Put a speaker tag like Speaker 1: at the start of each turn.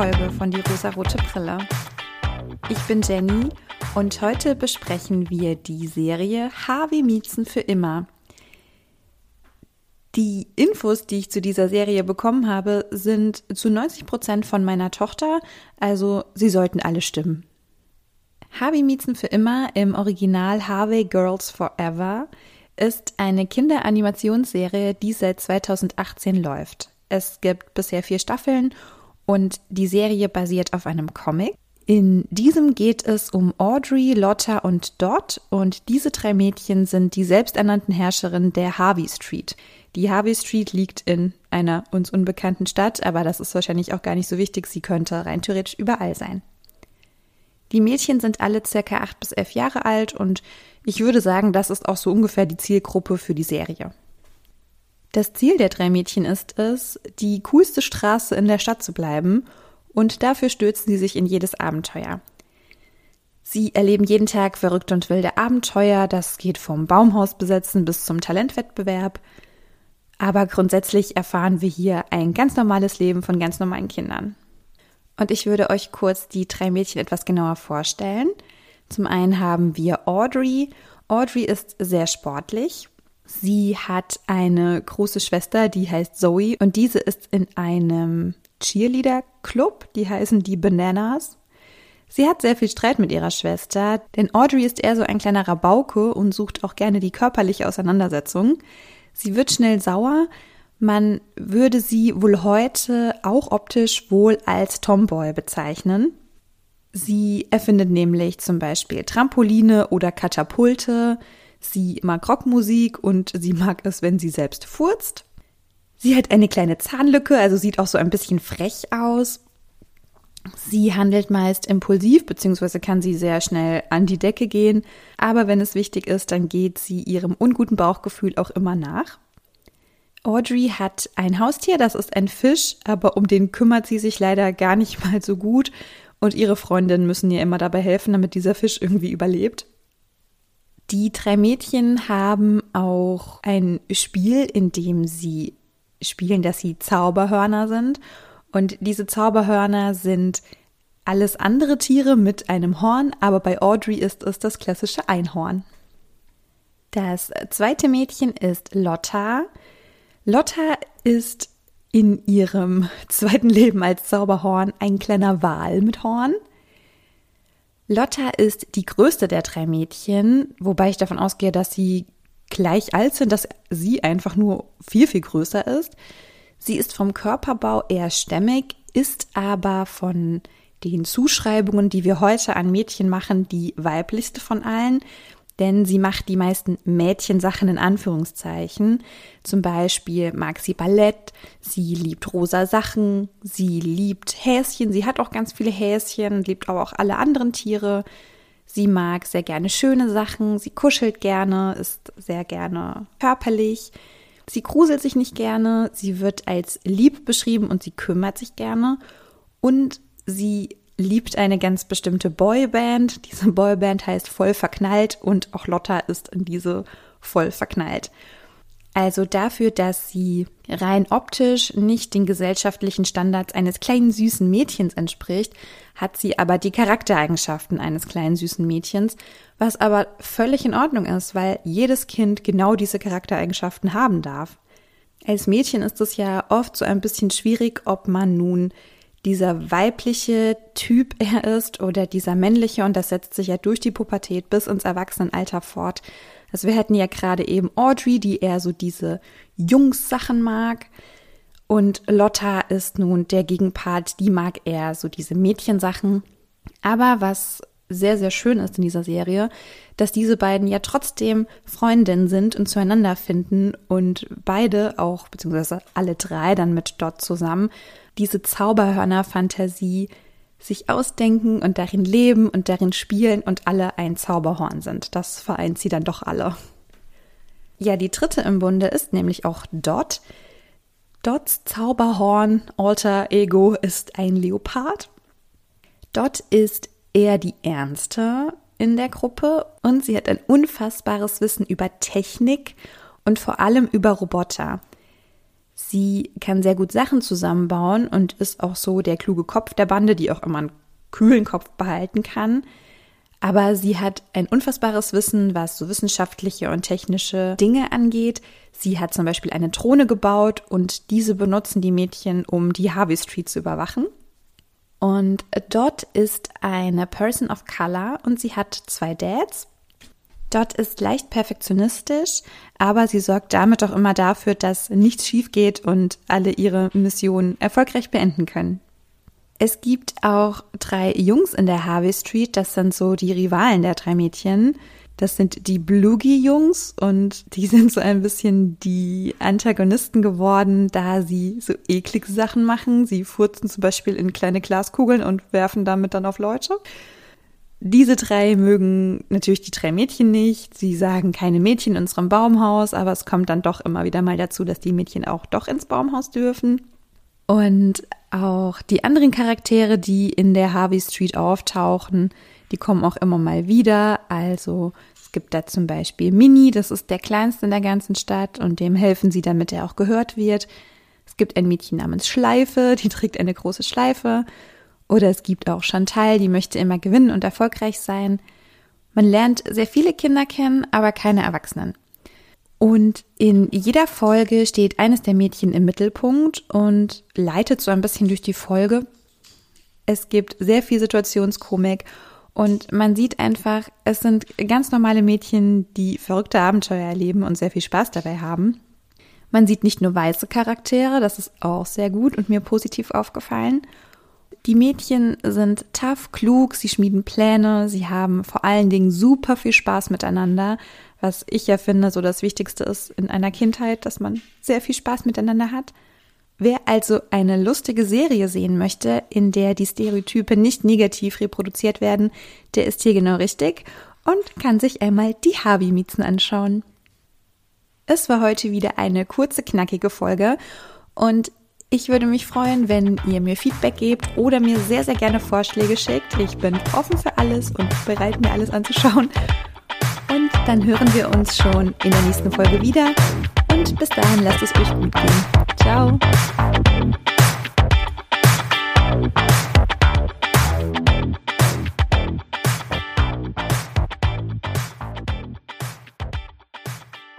Speaker 1: Folge von Die rosarote Brille. Ich bin Jenny und heute besprechen wir die Serie Harvey Miezen für immer. Die Infos, die ich zu dieser Serie bekommen habe, sind zu 90 Prozent von meiner Tochter, also sie sollten alle stimmen. Harvey Miezen für immer im Original Harvey Girls Forever ist eine Kinderanimationsserie, die seit 2018 läuft. Es gibt bisher vier Staffeln und die Serie basiert auf einem Comic. In diesem geht es um Audrey, Lotta und Dot und diese drei Mädchen sind die selbsternannten Herrscherinnen der Harvey Street. Die Harvey Street liegt in einer uns unbekannten Stadt, aber das ist wahrscheinlich auch gar nicht so wichtig, sie könnte rein theoretisch überall sein. Die Mädchen sind alle circa acht bis elf Jahre alt und ich würde sagen, das ist auch so ungefähr die Zielgruppe für die Serie. Das Ziel der drei Mädchen ist es, die coolste Straße in der Stadt zu bleiben und dafür stürzen sie sich in jedes Abenteuer. Sie erleben jeden Tag verrückte und wilde Abenteuer, das geht vom Baumhaus besetzen bis zum Talentwettbewerb. Aber grundsätzlich erfahren wir hier ein ganz normales Leben von ganz normalen Kindern. Und ich würde euch kurz die drei Mädchen etwas genauer vorstellen. Zum einen haben wir Audrey. Audrey ist sehr sportlich Sie hat eine große Schwester, die heißt Zoe und diese ist in einem Cheerleader-Club, die heißen die Bananas. Sie hat sehr viel Streit mit ihrer Schwester, denn Audrey ist eher so ein kleiner Rabauke und sucht auch gerne die körperliche Auseinandersetzung. Sie wird schnell sauer. Man würde sie wohl heute auch optisch wohl als Tomboy bezeichnen. Sie erfindet nämlich zum Beispiel Trampoline oder Katapulte. Sie mag Rockmusik und sie mag es, wenn sie selbst furzt. Sie hat eine kleine Zahnlücke, also sieht auch so ein bisschen frech aus. Sie handelt meist impulsiv, beziehungsweise kann sie sehr schnell an die Decke gehen, aber wenn es wichtig ist, dann geht sie ihrem unguten Bauchgefühl auch immer nach. Audrey hat ein Haustier, das ist ein Fisch, aber um den kümmert sie sich leider gar nicht mal so gut und ihre Freundinnen müssen ihr immer dabei helfen, damit dieser Fisch irgendwie überlebt. Die drei Mädchen haben auch ein Spiel, in dem sie spielen, dass sie Zauberhörner sind. Und diese Zauberhörner sind alles andere Tiere mit einem Horn, aber bei Audrey ist es das klassische Einhorn. Das zweite Mädchen ist Lotta. Lotta ist in ihrem zweiten Leben als Zauberhorn ein kleiner Wal mit Horn. Lotta ist die größte der drei Mädchen, wobei ich davon ausgehe, dass sie gleich alt sind, dass sie einfach nur viel, viel größer ist. Sie ist vom Körperbau eher stämmig, ist aber von den Zuschreibungen, die wir heute an Mädchen machen, die weiblichste von allen denn sie macht die meisten Mädchensachen in Anführungszeichen. Zum Beispiel mag sie Ballett, sie liebt rosa Sachen, sie liebt Häschen, sie hat auch ganz viele Häschen, liebt aber auch alle anderen Tiere. Sie mag sehr gerne schöne Sachen, sie kuschelt gerne, ist sehr gerne körperlich. Sie gruselt sich nicht gerne, sie wird als lieb beschrieben und sie kümmert sich gerne. Und sie liebt eine ganz bestimmte Boyband. Diese Boyband heißt Voll verknallt und auch Lotta ist in diese voll verknallt. Also dafür, dass sie rein optisch nicht den gesellschaftlichen Standards eines kleinen süßen Mädchens entspricht, hat sie aber die Charaktereigenschaften eines kleinen süßen Mädchens, was aber völlig in Ordnung ist, weil jedes Kind genau diese Charaktereigenschaften haben darf. Als Mädchen ist es ja oft so ein bisschen schwierig, ob man nun dieser weibliche Typ er ist oder dieser männliche und das setzt sich ja durch die Pubertät bis ins Erwachsenenalter fort. Also wir hätten ja gerade eben Audrey, die eher so diese Jungs-Sachen mag und Lotta ist nun der Gegenpart, die mag eher so diese Mädchensachen. Aber was sehr, sehr schön ist in dieser Serie, dass diese beiden ja trotzdem Freundinnen sind und zueinander finden und beide auch, beziehungsweise alle drei dann mit Dot zusammen, diese Zauberhörner-Fantasie sich ausdenken und darin leben und darin spielen und alle ein Zauberhorn sind. Das vereint sie dann doch alle. Ja, die dritte im Bunde ist nämlich auch Dot. Dots Zauberhorn Alter Ego ist ein Leopard. Dot ist eher die Ernste in der Gruppe und sie hat ein unfassbares Wissen über Technik und vor allem über Roboter. Sie kann sehr gut Sachen zusammenbauen und ist auch so der kluge Kopf der Bande, die auch immer einen kühlen Kopf behalten kann. Aber sie hat ein unfassbares Wissen, was so wissenschaftliche und technische Dinge angeht. Sie hat zum Beispiel eine Drohne gebaut und diese benutzen die Mädchen, um die Harvey Street zu überwachen. Und Dot ist eine Person of Color und sie hat zwei Dads. Dot ist leicht perfektionistisch, aber sie sorgt damit auch immer dafür, dass nichts schief geht und alle ihre Missionen erfolgreich beenden können. Es gibt auch drei Jungs in der Harvey Street, das sind so die Rivalen der drei Mädchen. Das sind die Blugie-Jungs und die sind so ein bisschen die Antagonisten geworden, da sie so eklige Sachen machen. Sie furzen zum Beispiel in kleine Glaskugeln und werfen damit dann auf Leute. Diese drei mögen natürlich die drei Mädchen nicht. Sie sagen keine Mädchen in unserem Baumhaus, aber es kommt dann doch immer wieder mal dazu, dass die Mädchen auch doch ins Baumhaus dürfen. Und auch die anderen Charaktere, die in der Harvey Street auftauchen, die kommen auch immer mal wieder. Also es gibt da zum Beispiel Mini, das ist der kleinste in der ganzen Stadt und dem helfen sie, damit er auch gehört wird. Es gibt ein Mädchen namens Schleife, die trägt eine große Schleife. Oder es gibt auch Chantal, die möchte immer gewinnen und erfolgreich sein. Man lernt sehr viele Kinder kennen, aber keine Erwachsenen. Und in jeder Folge steht eines der Mädchen im Mittelpunkt und leitet so ein bisschen durch die Folge. Es gibt sehr viel Situationskomik und man sieht einfach, es sind ganz normale Mädchen, die verrückte Abenteuer erleben und sehr viel Spaß dabei haben. Man sieht nicht nur weiße Charaktere, das ist auch sehr gut und mir positiv aufgefallen. Die Mädchen sind tough, klug, sie schmieden Pläne, sie haben vor allen Dingen super viel Spaß miteinander was ich ja finde, so das Wichtigste ist in einer Kindheit, dass man sehr viel Spaß miteinander hat. Wer also eine lustige Serie sehen möchte, in der die Stereotype nicht negativ reproduziert werden, der ist hier genau richtig und kann sich einmal die Harvey-Miezen anschauen. Es war heute wieder eine kurze, knackige Folge und ich würde mich freuen, wenn ihr mir Feedback gebt oder mir sehr, sehr gerne Vorschläge schickt. Ich bin offen für alles und bereit, mir alles anzuschauen. Und dann hören wir uns schon in der nächsten Folge wieder. Und bis dahin lasst es euch gut gehen. Ciao.